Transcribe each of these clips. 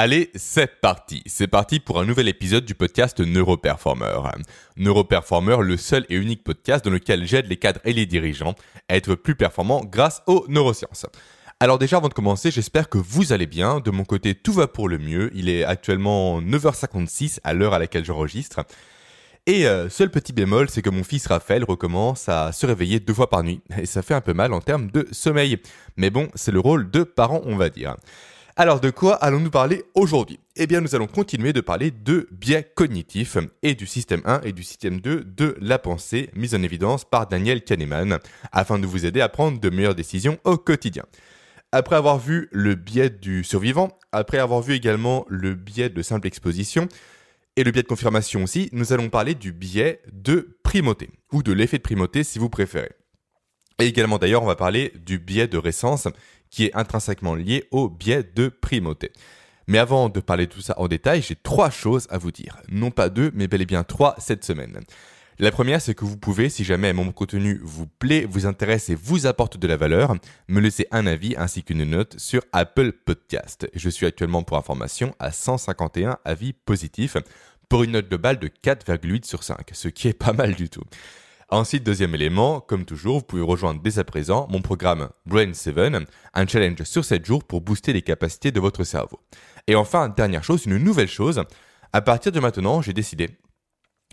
Allez, c'est parti. C'est parti pour un nouvel épisode du podcast Neuroperformer. Neuroperformer, le seul et unique podcast dans lequel j'aide les cadres et les dirigeants à être plus performants grâce aux neurosciences. Alors déjà, avant de commencer, j'espère que vous allez bien. De mon côté, tout va pour le mieux. Il est actuellement 9h56 à l'heure à laquelle j'enregistre. Et euh, seul petit bémol, c'est que mon fils Raphaël recommence à se réveiller deux fois par nuit. Et ça fait un peu mal en termes de sommeil. Mais bon, c'est le rôle de parent, on va dire. Alors de quoi allons-nous parler aujourd'hui? Eh bien nous allons continuer de parler de biais cognitifs et du système 1 et du système 2 de la pensée mis en évidence par Daniel Kahneman afin de vous aider à prendre de meilleures décisions au quotidien. Après avoir vu le biais du survivant, après avoir vu également le biais de simple exposition et le biais de confirmation aussi, nous allons parler du biais de primauté ou de l'effet de primauté si vous préférez. Et également d'ailleurs, on va parler du biais de récence qui est intrinsèquement lié au biais de primauté. Mais avant de parler de tout ça en détail, j'ai trois choses à vous dire. Non pas deux, mais bel et bien trois cette semaine. La première, c'est que vous pouvez, si jamais mon contenu vous plaît, vous intéresse et vous apporte de la valeur, me laisser un avis ainsi qu'une note sur Apple Podcast. Je suis actuellement pour information à 151 avis positifs pour une note globale de 4,8 sur 5, ce qui est pas mal du tout. Ensuite, deuxième élément, comme toujours, vous pouvez rejoindre dès à présent mon programme Brain 7, un challenge sur 7 jours pour booster les capacités de votre cerveau. Et enfin, dernière chose, une nouvelle chose, à partir de maintenant, j'ai décidé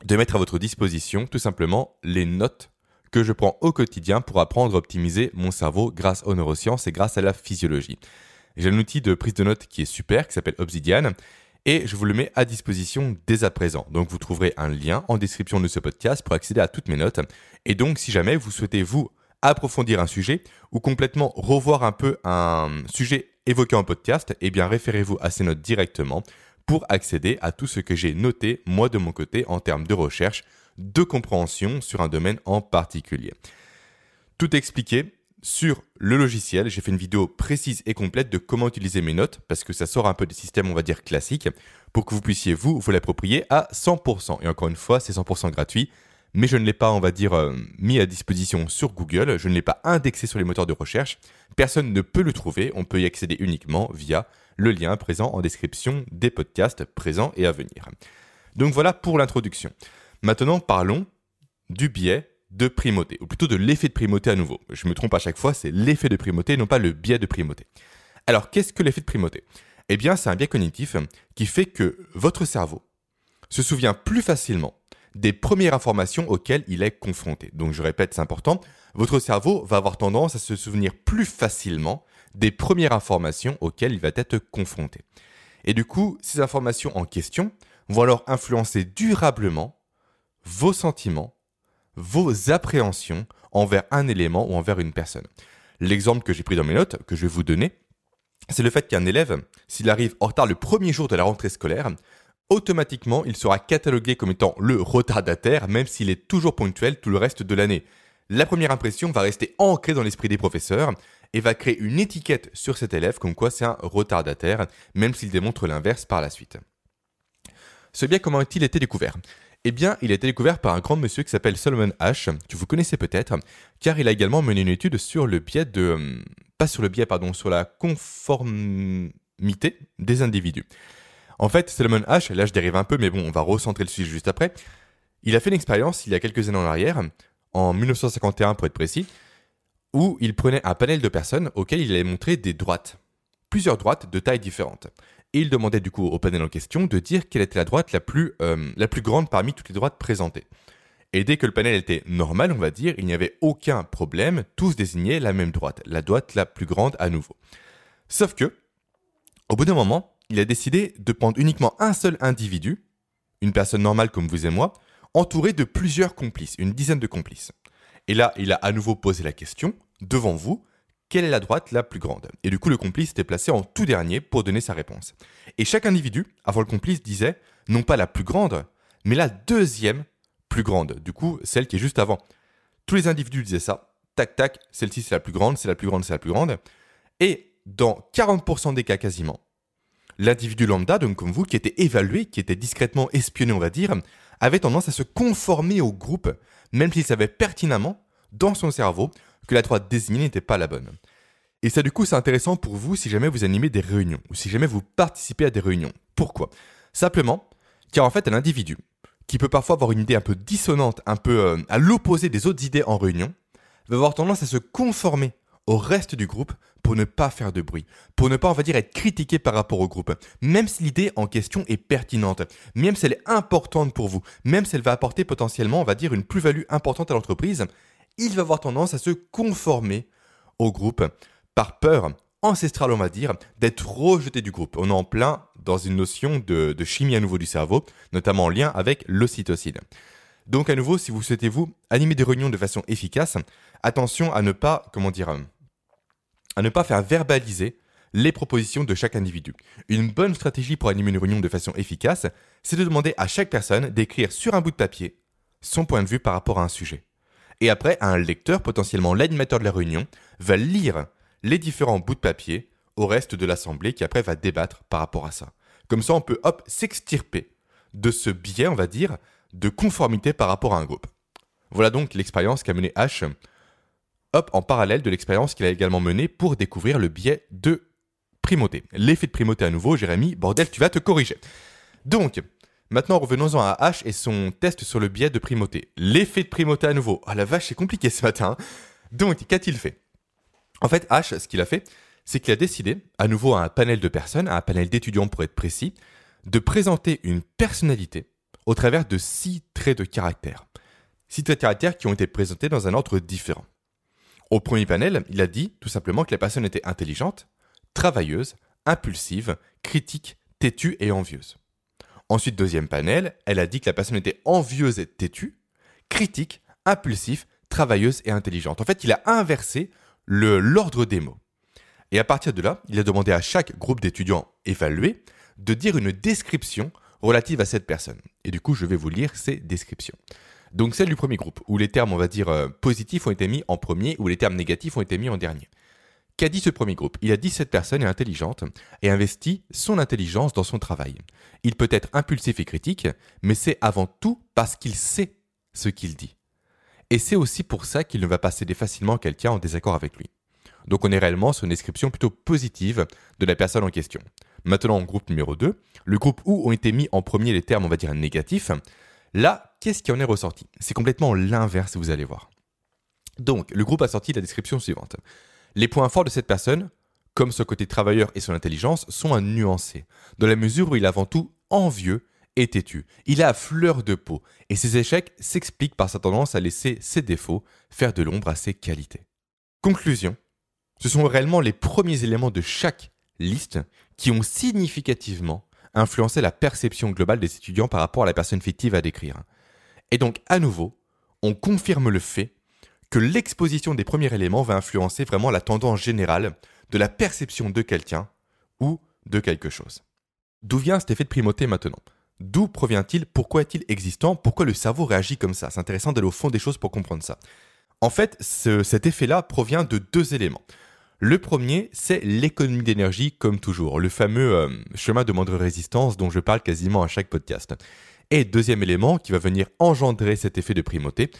de mettre à votre disposition tout simplement les notes que je prends au quotidien pour apprendre à optimiser mon cerveau grâce aux neurosciences et grâce à la physiologie. J'ai un outil de prise de notes qui est super, qui s'appelle Obsidian, et je vous le mets à disposition dès à présent. Donc vous trouverez un lien en description de ce podcast pour accéder à toutes mes notes. Et donc si jamais vous souhaitez vous approfondir un sujet ou complètement revoir un peu un sujet évoqué en podcast, eh bien référez-vous à ces notes directement pour accéder à tout ce que j'ai noté moi de mon côté en termes de recherche, de compréhension sur un domaine en particulier. Tout expliqué, sur le logiciel. J'ai fait une vidéo précise et complète de comment utiliser mes notes, parce que ça sort un peu des systèmes, on va dire, classiques, pour que vous puissiez, vous, vous l'approprier à 100%. Et encore une fois, c'est 100% gratuit, mais je ne l'ai pas, on va dire, euh, mis à disposition sur Google, je ne l'ai pas indexé sur les moteurs de recherche. Personne ne peut le trouver, on peut y accéder uniquement via le lien présent en description des podcasts présents et à venir. Donc voilà pour l'introduction. Maintenant, parlons du biais de primauté, ou plutôt de l'effet de primauté à nouveau. Je me trompe à chaque fois, c'est l'effet de primauté, non pas le biais de primauté. Alors, qu'est-ce que l'effet de primauté? Eh bien, c'est un biais cognitif qui fait que votre cerveau se souvient plus facilement des premières informations auxquelles il est confronté. Donc, je répète, c'est important, votre cerveau va avoir tendance à se souvenir plus facilement des premières informations auxquelles il va être confronté. Et du coup, ces informations en question vont alors influencer durablement vos sentiments, vos appréhensions envers un élément ou envers une personne. L'exemple que j'ai pris dans mes notes, que je vais vous donner, c'est le fait qu'un élève, s'il arrive en retard le premier jour de la rentrée scolaire, automatiquement il sera catalogué comme étant le retardataire, même s'il est toujours ponctuel tout le reste de l'année. La première impression va rester ancrée dans l'esprit des professeurs et va créer une étiquette sur cet élève comme quoi c'est un retardataire, même s'il démontre l'inverse par la suite. Ce biais, comment a-t-il été découvert? Eh bien, il a été découvert par un grand monsieur qui s'appelle Solomon Ash, que vous connaissez peut-être, car il a également mené une étude sur le biais de... Euh, pas sur le biais, pardon, sur la conformité des individus. En fait, Solomon Ash, là je dérive un peu, mais bon, on va recentrer le sujet juste après, il a fait une expérience il y a quelques années en arrière, en 1951 pour être précis, où il prenait un panel de personnes auxquelles il allait montrer des droites, plusieurs droites de tailles différentes. Et il demandait du coup au panel en question de dire quelle était la droite la plus, euh, la plus grande parmi toutes les droites présentées. Et dès que le panel était normal, on va dire, il n'y avait aucun problème, tous désignaient la même droite, la droite la plus grande à nouveau. Sauf que, au bout d'un moment, il a décidé de prendre uniquement un seul individu, une personne normale comme vous et moi, entouré de plusieurs complices, une dizaine de complices. Et là, il a à nouveau posé la question, devant vous, quelle est la droite la plus grande? Et du coup, le complice était placé en tout dernier pour donner sa réponse. Et chaque individu, avant le complice, disait non pas la plus grande, mais la deuxième plus grande. Du coup, celle qui est juste avant. Tous les individus disaient ça. Tac, tac, celle-ci c'est la plus grande, c'est la plus grande, c'est la plus grande. Et dans 40% des cas quasiment, l'individu lambda, donc comme vous, qui était évalué, qui était discrètement espionné, on va dire, avait tendance à se conformer au groupe, même s'il savait pertinemment, dans son cerveau, que la droite désignée n'était pas la bonne. Et ça, du coup, c'est intéressant pour vous si jamais vous animez des réunions ou si jamais vous participez à des réunions. Pourquoi? Simplement, car en fait, un individu qui peut parfois avoir une idée un peu dissonante, un peu euh, à l'opposé des autres idées en réunion, va avoir tendance à se conformer au reste du groupe pour ne pas faire de bruit, pour ne pas, on va dire, être critiqué par rapport au groupe, même si l'idée en question est pertinente, même si elle est importante pour vous, même si elle va apporter potentiellement, on va dire, une plus-value importante à l'entreprise, il va avoir tendance à se conformer au groupe par peur ancestrale, on va dire, d'être rejeté du groupe. On est en plein dans une notion de, chimie à nouveau du cerveau, notamment en lien avec l'ocytocine. Donc à nouveau, si vous souhaitez vous animer des réunions de façon efficace, attention à ne pas, comment dire, à ne pas faire verbaliser les propositions de chaque individu. Une bonne stratégie pour animer une réunion de façon efficace, c'est de demander à chaque personne d'écrire sur un bout de papier son point de vue par rapport à un sujet. Et après, un lecteur, potentiellement l'animateur de la réunion, va lire les différents bouts de papier au reste de l'assemblée qui après va débattre par rapport à ça. Comme ça, on peut hop s'extirper de ce biais, on va dire, de conformité par rapport à un groupe. Voilà donc l'expérience qu'a menée H hop, en parallèle de l'expérience qu'il a également menée pour découvrir le biais de primauté. L'effet de primauté à nouveau, Jérémy, bordel, tu vas te corriger. Donc, maintenant revenons-en à H et son test sur le biais de primauté. L'effet de primauté à nouveau. Ah la vache, c'est compliqué ce matin. Hein. Donc, qu'a-t-il fait? En fait, H, ce qu'il a fait, c'est qu'il a décidé, à nouveau à un panel de personnes, à un panel d'étudiants pour être précis, de présenter une personnalité au travers de six traits de caractère. Six traits de caractère qui ont été présentés dans un ordre différent. Au premier panel, il a dit tout simplement que la personne était intelligente, travailleuse, impulsive, critique, têtue et envieuse. Ensuite, deuxième panel, elle a dit que la personne était envieuse et têtue, critique, impulsif, travailleuse et intelligente. En fait, il a inversé l'ordre des mots. Et à partir de là, il a demandé à chaque groupe d'étudiants évalués de dire une description relative à cette personne. Et du coup, je vais vous lire ces descriptions. Donc celle du premier groupe, où les termes, on va dire, euh, positifs ont été mis en premier, où les termes négatifs ont été mis en dernier. Qu'a dit ce premier groupe Il a dit cette personne est intelligente et investit son intelligence dans son travail. Il peut être impulsif et critique, mais c'est avant tout parce qu'il sait ce qu'il dit. Et c'est aussi pour ça qu'il ne va pas céder facilement quelqu'un en désaccord avec lui. Donc on est réellement sur une description plutôt positive de la personne en question. Maintenant, groupe numéro 2, le groupe où ont été mis en premier les termes, on va dire, négatifs, Là, qu'est-ce qui en est ressorti? C'est complètement l'inverse, vous allez voir. Donc, le groupe a sorti la description suivante. Les points forts de cette personne, comme ce côté travailleur et son intelligence, sont à nuancer, dans la mesure où il est avant tout envieux et têtu. Il a fleur de peau, et ses échecs s'expliquent par sa tendance à laisser ses défauts faire de l'ombre à ses qualités. Conclusion. Ce sont réellement les premiers éléments de chaque liste qui ont significativement influencer la perception globale des étudiants par rapport à la personne fictive à décrire. Et donc, à nouveau, on confirme le fait que l'exposition des premiers éléments va influencer vraiment la tendance générale de la perception de quelqu'un ou de quelque chose. D'où vient cet effet de primauté maintenant? D'où provient-il? Pourquoi est-il existant? Pourquoi le cerveau réagit comme ça? C'est intéressant d'aller au fond des choses pour comprendre ça. En fait, cet effet-là provient de deux éléments. Le premier, c'est l'économie d'énergie, comme toujours, le fameux euh, chemin de moindre résistance dont je parle quasiment à chaque podcast. Et deuxième élément qui va venir engendrer cet effet de primauté,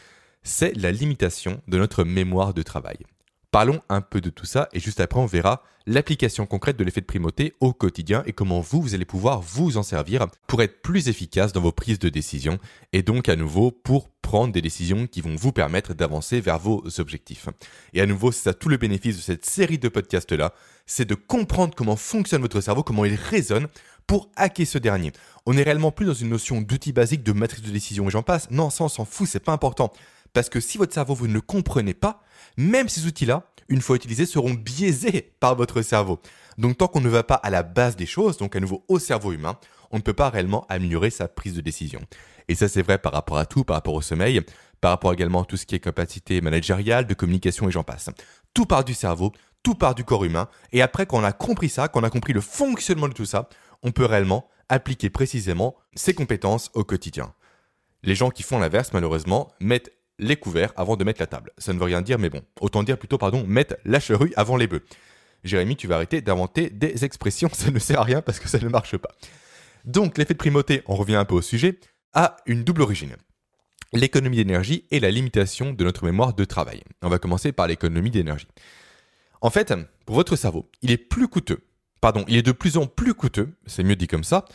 c'est la limitation de notre mémoire de travail. Parlons un peu de tout ça et juste après on verra l'application concrète de l'effet de primauté au quotidien et comment vous, vous allez pouvoir vous en servir pour être plus efficace dans vos prises de décision et donc à nouveau pour prendre des décisions qui vont vous permettre d'avancer vers vos objectifs. Et à nouveau, c'est ça tout le bénéfice de cette série de podcasts-là, c'est de comprendre comment fonctionne votre cerveau, comment il résonne pour hacker ce dernier. On n'est réellement plus dans une notion d'outil basique de matrice de décision et j'en passe. Non, ça on s'en fout, c'est pas important. Parce que si votre cerveau, vous ne le comprenez pas, même ces outils-là, une fois utilisés, seront biaisés par votre cerveau. Donc tant qu'on ne va pas à la base des choses, donc à nouveau au cerveau humain, on ne peut pas réellement améliorer sa prise de décision. Et ça c'est vrai par rapport à tout, par rapport au sommeil, par rapport également à tout ce qui est capacité managériale, de communication et j'en passe. Tout part du cerveau, tout part du corps humain, et après qu'on a compris ça, qu'on a compris le fonctionnement de tout ça, on peut réellement appliquer précisément ces compétences au quotidien. Les gens qui font l'inverse, malheureusement, mettent les couverts avant de mettre la table. Ça ne veut rien dire, mais bon, autant dire plutôt, pardon, mettre la charrue avant les bœufs. Jérémy, tu vas arrêter d'inventer des expressions, ça ne sert à rien parce que ça ne marche pas. Donc, l'effet de primauté, on revient un peu au sujet, a une double origine. L'économie d'énergie et la limitation de notre mémoire de travail. On va commencer par l'économie d'énergie. En fait, pour votre cerveau, il est plus coûteux, pardon, il est de plus en plus coûteux, c'est mieux dit comme ça,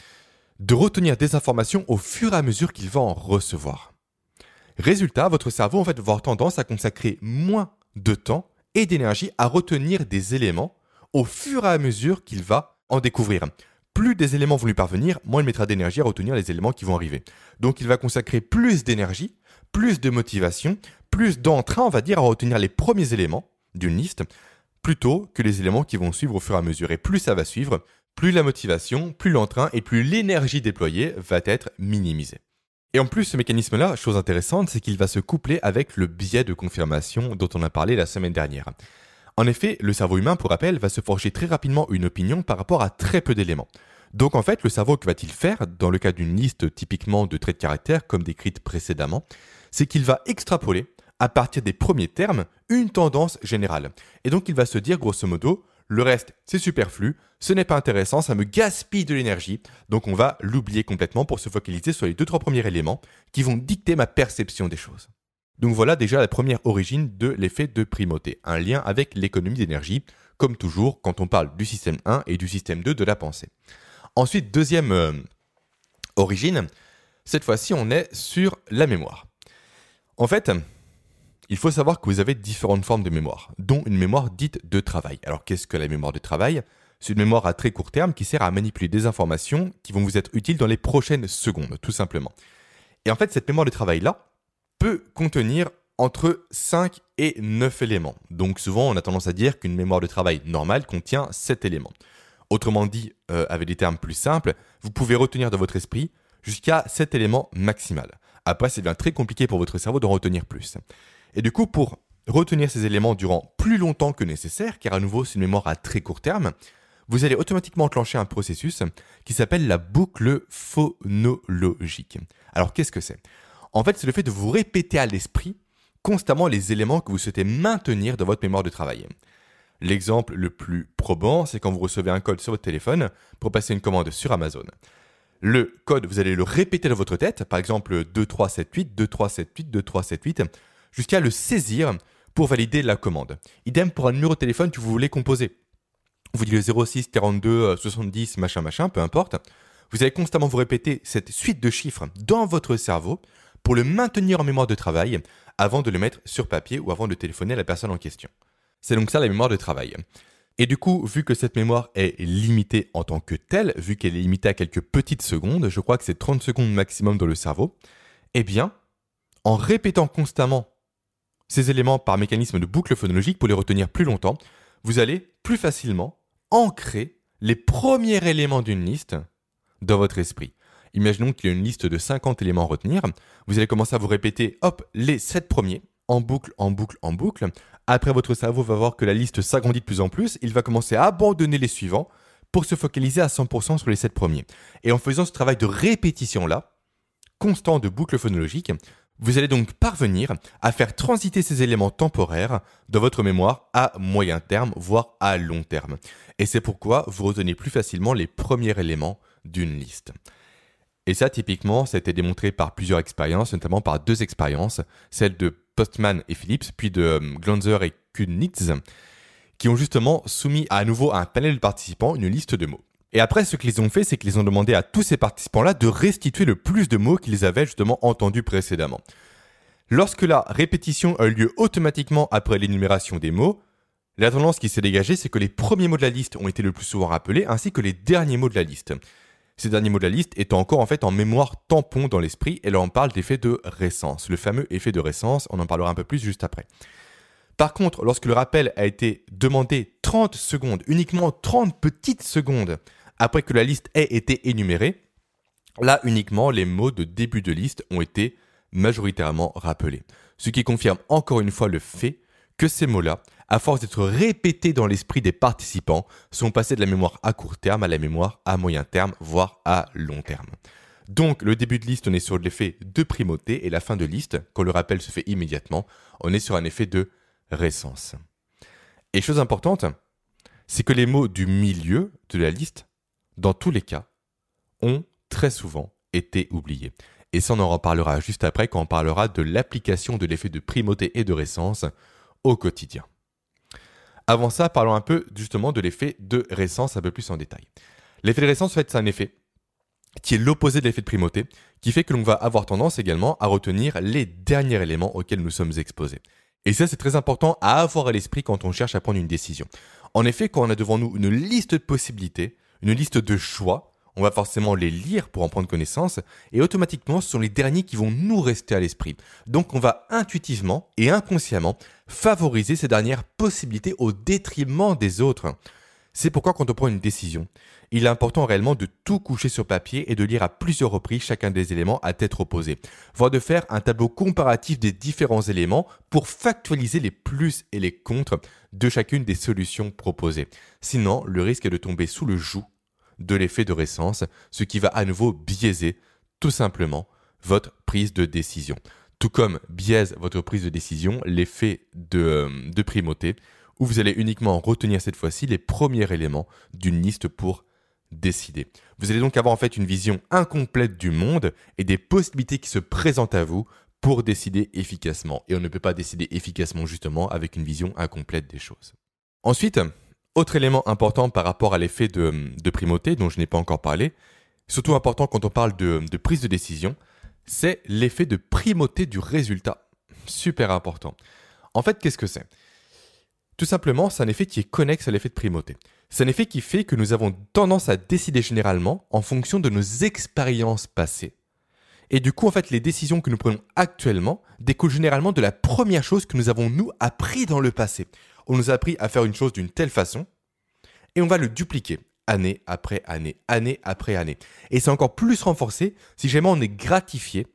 de retenir des informations au fur et à mesure qu'il va en recevoir. Résultat, votre cerveau va avoir tendance à consacrer moins de temps et d'énergie à retenir des éléments au fur et à mesure qu'il va en découvrir. Plus des éléments vont lui parvenir, moins il mettra d'énergie à retenir les éléments qui vont arriver. Donc il va consacrer plus d'énergie, plus de motivation, plus d'entrain, on va dire, à retenir les premiers éléments d'une liste, plutôt que les éléments qui vont suivre au fur et à mesure. Et plus ça va suivre, plus la motivation, plus l'entrain et plus l'énergie déployée va être minimisée. Et en plus, ce mécanisme-là, chose intéressante, c'est qu'il va se coupler avec le biais de confirmation dont on a parlé la semaine dernière. En effet, le cerveau humain, pour rappel, va se forger très rapidement une opinion par rapport à très peu d'éléments. Donc en fait, le cerveau, que va-t-il faire dans le cas d'une liste typiquement de traits de caractère, comme décrite précédemment? C'est qu'il va extrapoler, à partir des premiers termes, une tendance générale. Et donc il va se dire, grosso modo, le reste, c'est superflu, ce n'est pas intéressant, ça me gaspille de l'énergie, donc on va l'oublier complètement pour se focaliser sur les deux trois premiers éléments qui vont dicter ma perception des choses. Donc voilà déjà la première origine de l'effet de primauté, un lien avec l'économie d'énergie, comme toujours quand on parle du système 1 et du système 2 de la pensée. Ensuite, deuxième euh, origine, cette fois-ci on est sur la mémoire. En fait, il faut savoir que vous avez différentes formes de mémoire, dont une mémoire dite de travail. Alors qu'est-ce que la mémoire de travail? C'est une mémoire à très court terme qui sert à manipuler des informations qui vont vous être utiles dans les prochaines secondes, tout simplement. Et en fait, cette mémoire de travail-là peut contenir entre 5 et 9 éléments. Donc souvent, on a tendance à dire qu'une mémoire de travail normale contient 7 éléments. Autrement dit, euh, avec des termes plus simples, vous pouvez retenir dans votre esprit jusqu'à 7 éléments maximal. Après, c'est bien très compliqué pour votre cerveau d'en retenir plus. Et du coup, pour retenir ces éléments durant plus longtemps que nécessaire, car à nouveau c'est une mémoire à très court terme, vous allez automatiquement enclencher un processus qui s'appelle la boucle phonologique. Alors qu'est-ce que c'est? En fait, c'est le fait de vous répéter à l'esprit constamment les éléments que vous souhaitez maintenir dans votre mémoire de travail. L'exemple le plus probant, c'est quand vous recevez un code sur votre téléphone pour passer une commande sur Amazon. Le code, vous allez le répéter dans votre tête, par exemple 2378, 2378, 2378, jusqu'à le saisir pour valider la commande. Idem pour un numéro de téléphone que vous voulez composer. Vous dites le 06 42 70 machin machin, peu importe. Vous allez constamment vous répéter cette suite de chiffres dans votre cerveau pour le maintenir en mémoire de travail avant de le mettre sur papier ou avant de téléphoner à la personne en question. C'est donc ça la mémoire de travail. Et du coup, vu que cette mémoire est limitée en tant que telle, vu qu'elle est limitée à quelques petites secondes, je crois que c'est 30 secondes maximum dans le cerveau, eh bien, en répétant constamment ces éléments par mécanisme de boucle phonologique pour les retenir plus longtemps, vous allez plus facilement ancrer les premiers éléments d'une liste dans votre esprit. Imaginons qu'il y a une liste de 50 éléments à retenir. Vous allez commencer à vous répéter, hop, les 7 premiers, en boucle, en boucle, en boucle. Après, votre cerveau va voir que la liste s'agrandit de plus en plus. Il va commencer à abandonner les suivants pour se focaliser à 100% sur les 7 premiers. Et en faisant ce travail de répétition-là, constant de boucle phonologique, vous allez donc parvenir à faire transiter ces éléments temporaires de votre mémoire à moyen terme, voire à long terme. Et c'est pourquoi vous retenez plus facilement les premiers éléments d'une liste. Et ça, typiquement, ça a été démontré par plusieurs expériences, notamment par deux expériences, celle de Postman et Phillips, puis de euh, Glanzer et Kunitz, qui ont justement soumis à nouveau à un panel de participants une liste de mots. Et après, ce qu'ils ont fait, c'est qu'ils ont demandé à tous ces participants-là de restituer le plus de mots qu'ils avaient justement entendus précédemment. Lorsque la répétition a eu lieu automatiquement après l'énumération des mots, la tendance qui s'est dégagée, c'est que les premiers mots de la liste ont été le plus souvent rappelés, ainsi que les derniers mots de la liste. Ces derniers mots de la liste étant encore en fait en mémoire tampon dans l'esprit, et là on parle d'effet de récence, le fameux effet de récence, on en parlera un peu plus juste après. Par contre, lorsque le rappel a été demandé 30 secondes, uniquement 30 petites secondes après que la liste ait été énumérée, là uniquement les mots de début de liste ont été majoritairement rappelés. Ce qui confirme encore une fois le fait que ces mots-là, à force d'être répétés dans l'esprit des participants, sont passés de la mémoire à court terme à la mémoire à moyen terme, voire à long terme. Donc le début de liste, on est sur l'effet de primauté et la fin de liste, quand le rappel se fait immédiatement, on est sur un effet de récence. Et chose importante, c'est que les mots du milieu de la liste dans tous les cas, ont très souvent été oubliés. Et ça, on en reparlera juste après quand on parlera de l'application de l'effet de primauté et de récence au quotidien. Avant ça, parlons un peu justement de l'effet de récence un peu plus en détail. L'effet de récence, en fait, c'est un effet qui est l'opposé de l'effet de primauté, qui fait que l'on va avoir tendance également à retenir les derniers éléments auxquels nous sommes exposés. Et ça, c'est très important à avoir à l'esprit quand on cherche à prendre une décision. En effet, quand on a devant nous une liste de possibilités, une liste de choix, on va forcément les lire pour en prendre connaissance, et automatiquement, ce sont les derniers qui vont nous rester à l'esprit. Donc on va intuitivement et inconsciemment favoriser ces dernières possibilités au détriment des autres. C'est pourquoi quand on prend une décision, il est important réellement de tout coucher sur papier et de lire à plusieurs reprises chacun des éléments à tête opposée, voire de faire un tableau comparatif des différents éléments pour factualiser les plus et les contre de chacune des solutions proposées. Sinon, le risque est de tomber sous le joug de l'effet de récence, ce qui va à nouveau biaiser tout simplement votre prise de décision. Tout comme biaise votre prise de décision l'effet de, euh, de primauté, où vous allez uniquement retenir cette fois-ci les premiers éléments d'une liste pour décider. Vous allez donc avoir en fait une vision incomplète du monde et des possibilités qui se présentent à vous pour décider efficacement. Et on ne peut pas décider efficacement justement avec une vision incomplète des choses. Ensuite, autre élément important par rapport à l'effet de, primauté dont je n'ai pas encore parlé, surtout important quand on parle de, de prise de décision, c'est l'effet de primauté du résultat. Super important. En fait, qu'est-ce que c'est? Tout simplement, c'est un effet qui est connexe à l'effet de primauté. C'est un effet qui fait que nous avons tendance à décider généralement en fonction de nos expériences passées. Et du coup, en fait, les décisions que nous prenons actuellement découlent généralement de la première chose que nous avons, nous, appris dans le passé on nous a appris à faire une chose d'une telle façon, et on va le dupliquer année après année, année après année. Et c'est encore plus renforcé si jamais on est gratifié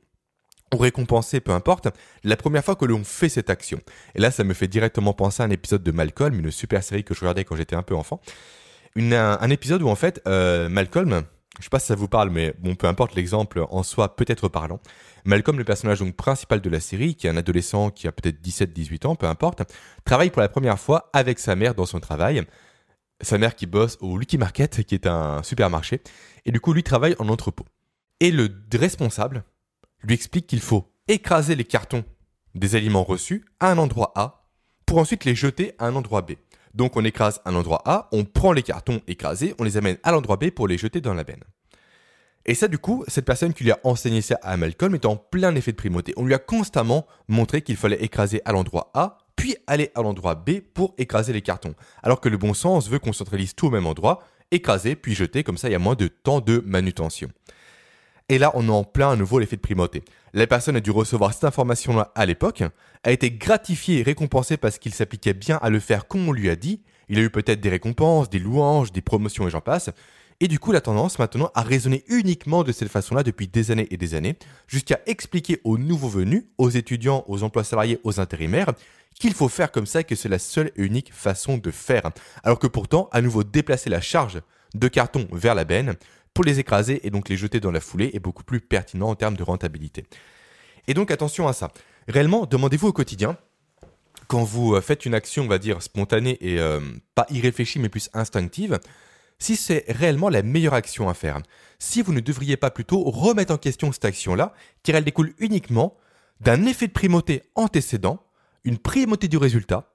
ou récompensé, peu importe, la première fois que l'on fait cette action. Et là, ça me fait directement penser à un épisode de Malcolm, une super série que je regardais quand j'étais un peu enfant. un, épisode où en fait, euh, Malcolm, je sais pas si ça vous parle, mais bon, peu importe l'exemple en soi, peut-être parlant. Malcolm, le personnage donc principal de la série, qui est un adolescent qui a peut-être 17-18 ans, peu importe, travaille pour la première fois avec sa mère dans son travail. Sa mère qui bosse au Lucky Market, qui est un supermarché, et du coup, lui travaille en entrepôt. Et le responsable lui explique qu'il faut écraser les cartons des aliments reçus à un endroit A pour ensuite les jeter à un endroit B. Donc on écrase un endroit A, on prend les cartons écrasés, on les amène à l'endroit B pour les jeter dans la benne. Et ça, du coup, cette personne qui lui a enseigné ça à Malcolm est en plein effet de primauté. On lui a constamment montré qu'il fallait écraser à l'endroit A, puis aller à l'endroit B pour écraser les cartons. Alors que le bon sens veut qu'on centralise tout au même endroit, écraser puis jeter, comme ça il y a moins de temps de manutention. Et là, on est en plein à nouveau l'effet de primauté. La personne a dû recevoir cette information-là à l'époque, a été gratifiée et récompensée parce qu'il s'appliquait bien à le faire comme on lui a dit. Il a eu peut-être des récompenses, des louanges, des promotions et j'en passe. Et du coup, la tendance maintenant à raisonner uniquement de cette façon-là depuis des années et des années, jusqu'à expliquer aux nouveaux venus, aux étudiants, aux emplois salariés, aux intérimaires, qu'il faut faire comme ça, que c'est la seule et unique façon de faire. Alors que pourtant, à nouveau déplacer la charge de carton vers la benne pour les écraser et donc les jeter dans la foulée est beaucoup plus pertinent en termes de rentabilité. Et donc attention à ça. Réellement, demandez-vous au quotidien, quand vous euh, faites une action, on va dire, spontanée et euh, pas irréfléchie, mais plus instinctive, si c'est réellement la meilleure action à faire. Si vous ne devriez pas plutôt remettre en question cette action-là, car elle découle uniquement d'un effet de primauté antécédent, une primauté du résultat,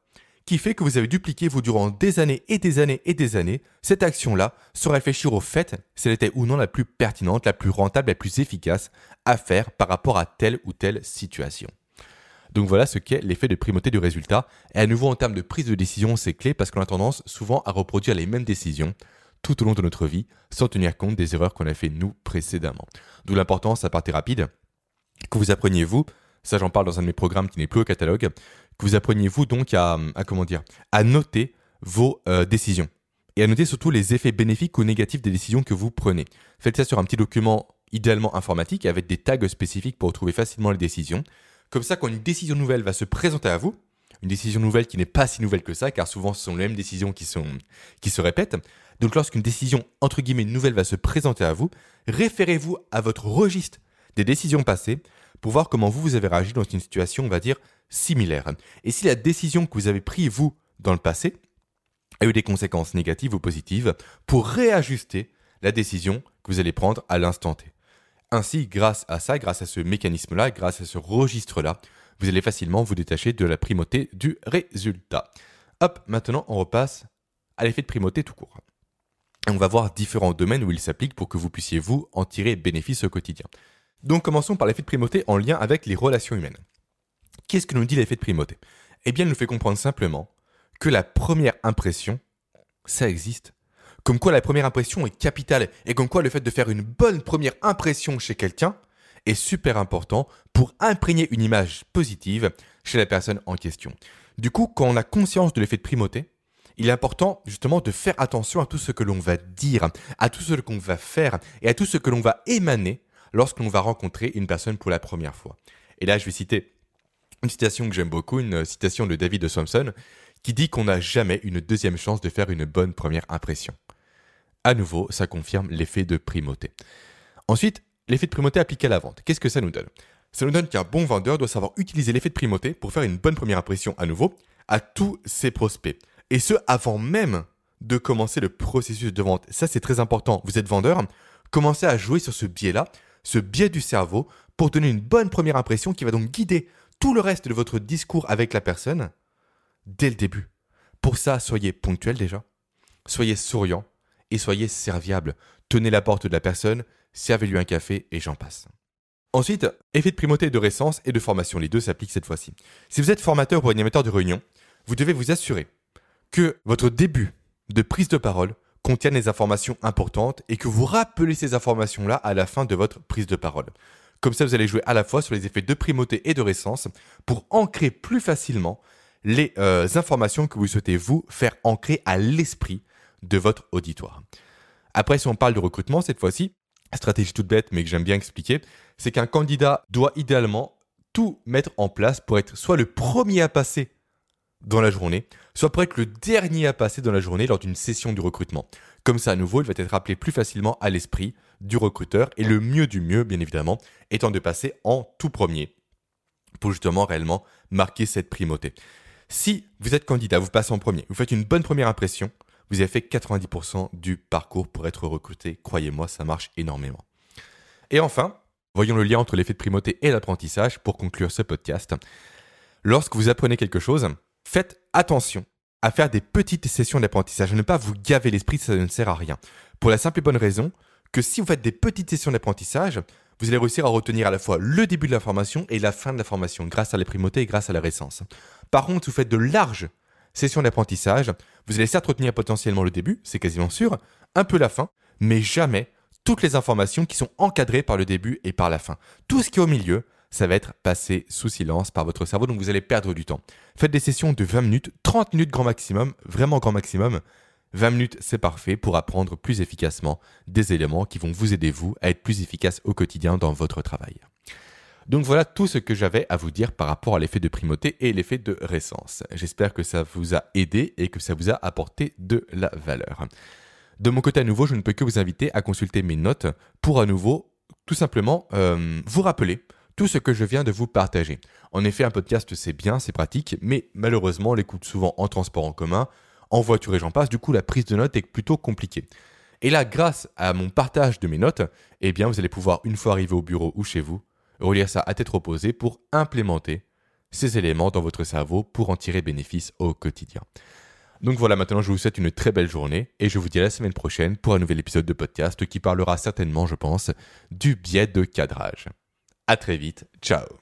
qui fait que vous avez dupliqué vous durant des années et des années et des années cette action-là sans réfléchir au fait si elle était ou non la plus pertinente, la plus rentable, la plus efficace à faire par rapport à telle ou telle situation. Donc voilà ce qu'est l'effet de primauté du résultat. Et à nouveau en termes de prise de décision, c'est clé parce qu'on a tendance souvent à reproduire les mêmes décisions tout au long de notre vie sans tenir compte des erreurs qu'on a fait nous précédemment. D'où l'importance, à partir rapide, que vous appreniez vous, ça j'en parle dans un de mes programmes qui n'est plus au catalogue, que vous appreniez vous donc à, à noter vos euh, décisions et à noter surtout les effets bénéfiques ou négatifs des décisions que vous prenez. Faites ça sur un petit document idéalement informatique avec des tags spécifiques pour trouver facilement les décisions. Comme ça, quand une décision nouvelle va se présenter à vous, une décision nouvelle qui n'est pas si nouvelle que ça, car souvent ce sont les mêmes décisions qui, sont, se répètent. Donc lorsqu'une décision entre guillemets nouvelle va se présenter à vous, référez-vous à votre registre des décisions passées pour voir comment vous, vous avez réagi dans une situation, on va dire, similaire. Et si la décision que vous avez prise, vous, dans le passé, a eu des conséquences négatives ou positives, pour réajuster la décision que vous allez prendre à l'instant T. Ainsi, grâce à ça, grâce à ce mécanisme-là, grâce à ce registre-là, vous allez facilement vous détacher de la primauté du résultat. Hop, maintenant on repasse à l'effet de primauté tout court. on va voir différents domaines où il s'applique pour que vous puissiez vous en tirer bénéfice au quotidien. Donc commençons par l'effet de primauté en lien avec les relations humaines. Qu'est-ce que nous dit l'effet de primauté? Eh bien, il nous fait comprendre simplement que la première impression, ça existe. Comme quoi la première impression est capitale et comme quoi le fait de faire une bonne première impression chez quelqu'un est super important pour imprégner une image positive chez la personne en question. Du coup, quand on a conscience de l'effet de primauté, il est important justement de faire attention à tout ce que l'on va dire, à tout ce qu'on va faire et à tout ce que l'on va émaner lorsqu'on va rencontrer une personne pour la première fois. Et là, je vais citer une citation que j'aime beaucoup, une citation de David Thompson, qui dit qu'on n'a jamais une deuxième chance de faire une bonne première impression. À nouveau, ça confirme l'effet de primauté. Ensuite, l'effet de primauté appliqué à la vente. Qu'est-ce que ça nous donne? Ça nous donne qu'un bon vendeur doit savoir utiliser l'effet de primauté pour faire une bonne première impression à nouveau à tous ses prospects. Et ce, avant même de commencer le processus de vente. Ça, c'est très important. Vous êtes vendeur, commencez à jouer sur ce biais-là ce biais du cerveau pour donner une bonne première impression qui va donc guider tout le reste de votre discours avec la personne dès le début. Pour ça, soyez ponctuel déjà, soyez souriant et soyez serviable. Tenez la porte de la personne, servez-lui un café et j'en passe. Ensuite, effet de primauté de récence et de formation. Les deux s'appliquent cette fois-ci. Si vous êtes formateur ou animateur de réunion, vous devez vous assurer que votre début de prise de parole contiennent des informations importantes et que vous rappelez ces informations-là à la fin de votre prise de parole. Comme ça, vous allez jouer à la fois sur les effets de primauté et de récence pour ancrer plus facilement les euh, informations que vous souhaitez vous faire ancrer à l'esprit de votre auditoire. Après, si on parle de recrutement, cette fois-ci, stratégie toute bête, mais que j'aime bien expliquer, c'est qu'un candidat doit idéalement tout mettre en place pour être soit le premier à passer dans la journée, soit pour être le dernier à passer dans la journée lors d'une session du recrutement. Comme ça, à nouveau, il va être rappelé plus facilement à l'esprit du recruteur et le mieux du mieux, bien évidemment, étant de passer en tout premier pour justement réellement marquer cette primauté. Si vous êtes candidat, vous passez en premier, vous faites une bonne première impression, vous avez fait 90% du parcours pour être recruté. Croyez-moi, ça marche énormément. Et enfin, voyons le lien entre l'effet de primauté et l'apprentissage pour conclure ce podcast. Lorsque vous apprenez quelque chose, faites attention à faire des petites sessions d'apprentissage, ne pas vous gaver l'esprit, ça ne sert à rien. Pour la simple et bonne raison que si vous faites des petites sessions d'apprentissage, vous allez réussir à retenir à la fois le début de la formation et la fin de la formation grâce à la primauté et grâce à la récence. Par contre, si vous faites de larges sessions d'apprentissage, vous allez certes retenir potentiellement le début, c'est quasiment sûr, un peu la fin, mais jamais toutes les informations qui sont encadrées par le début et par la fin. Tout ce qui est au milieu, ça va être passé sous silence par votre cerveau, donc vous allez perdre du temps. Faites des sessions de 20 minutes, 30 minutes grand maximum, vraiment grand maximum. 20 minutes, c'est parfait pour apprendre plus efficacement des éléments qui vont vous aider, vous, à être plus efficace au quotidien dans votre travail. Donc voilà tout ce que j'avais à vous dire par rapport à l'effet de primauté et l'effet de récence. J'espère que ça vous a aidé et que ça vous a apporté de la valeur. De mon côté à nouveau, je ne peux que vous inviter à consulter mes notes pour à nouveau tout simplement euh, vous rappeler tout ce que je viens de vous partager. En effet, un podcast, c'est bien, c'est pratique, mais malheureusement, on l'écoute souvent en transport en commun, en voiture et j'en passe, du coup, la prise de notes est plutôt compliquée. Et là, grâce à mon partage de mes notes, eh bien, vous allez pouvoir, une fois arrivé au bureau ou chez vous, relire ça à tête reposée pour implémenter ces éléments dans votre cerveau pour en tirer bénéfice au quotidien. Donc voilà, maintenant je vous souhaite une très belle journée et je vous dis à la semaine prochaine pour un nouvel épisode de podcast qui parlera certainement, je pense, du biais de cadrage. À très vite. Ciao.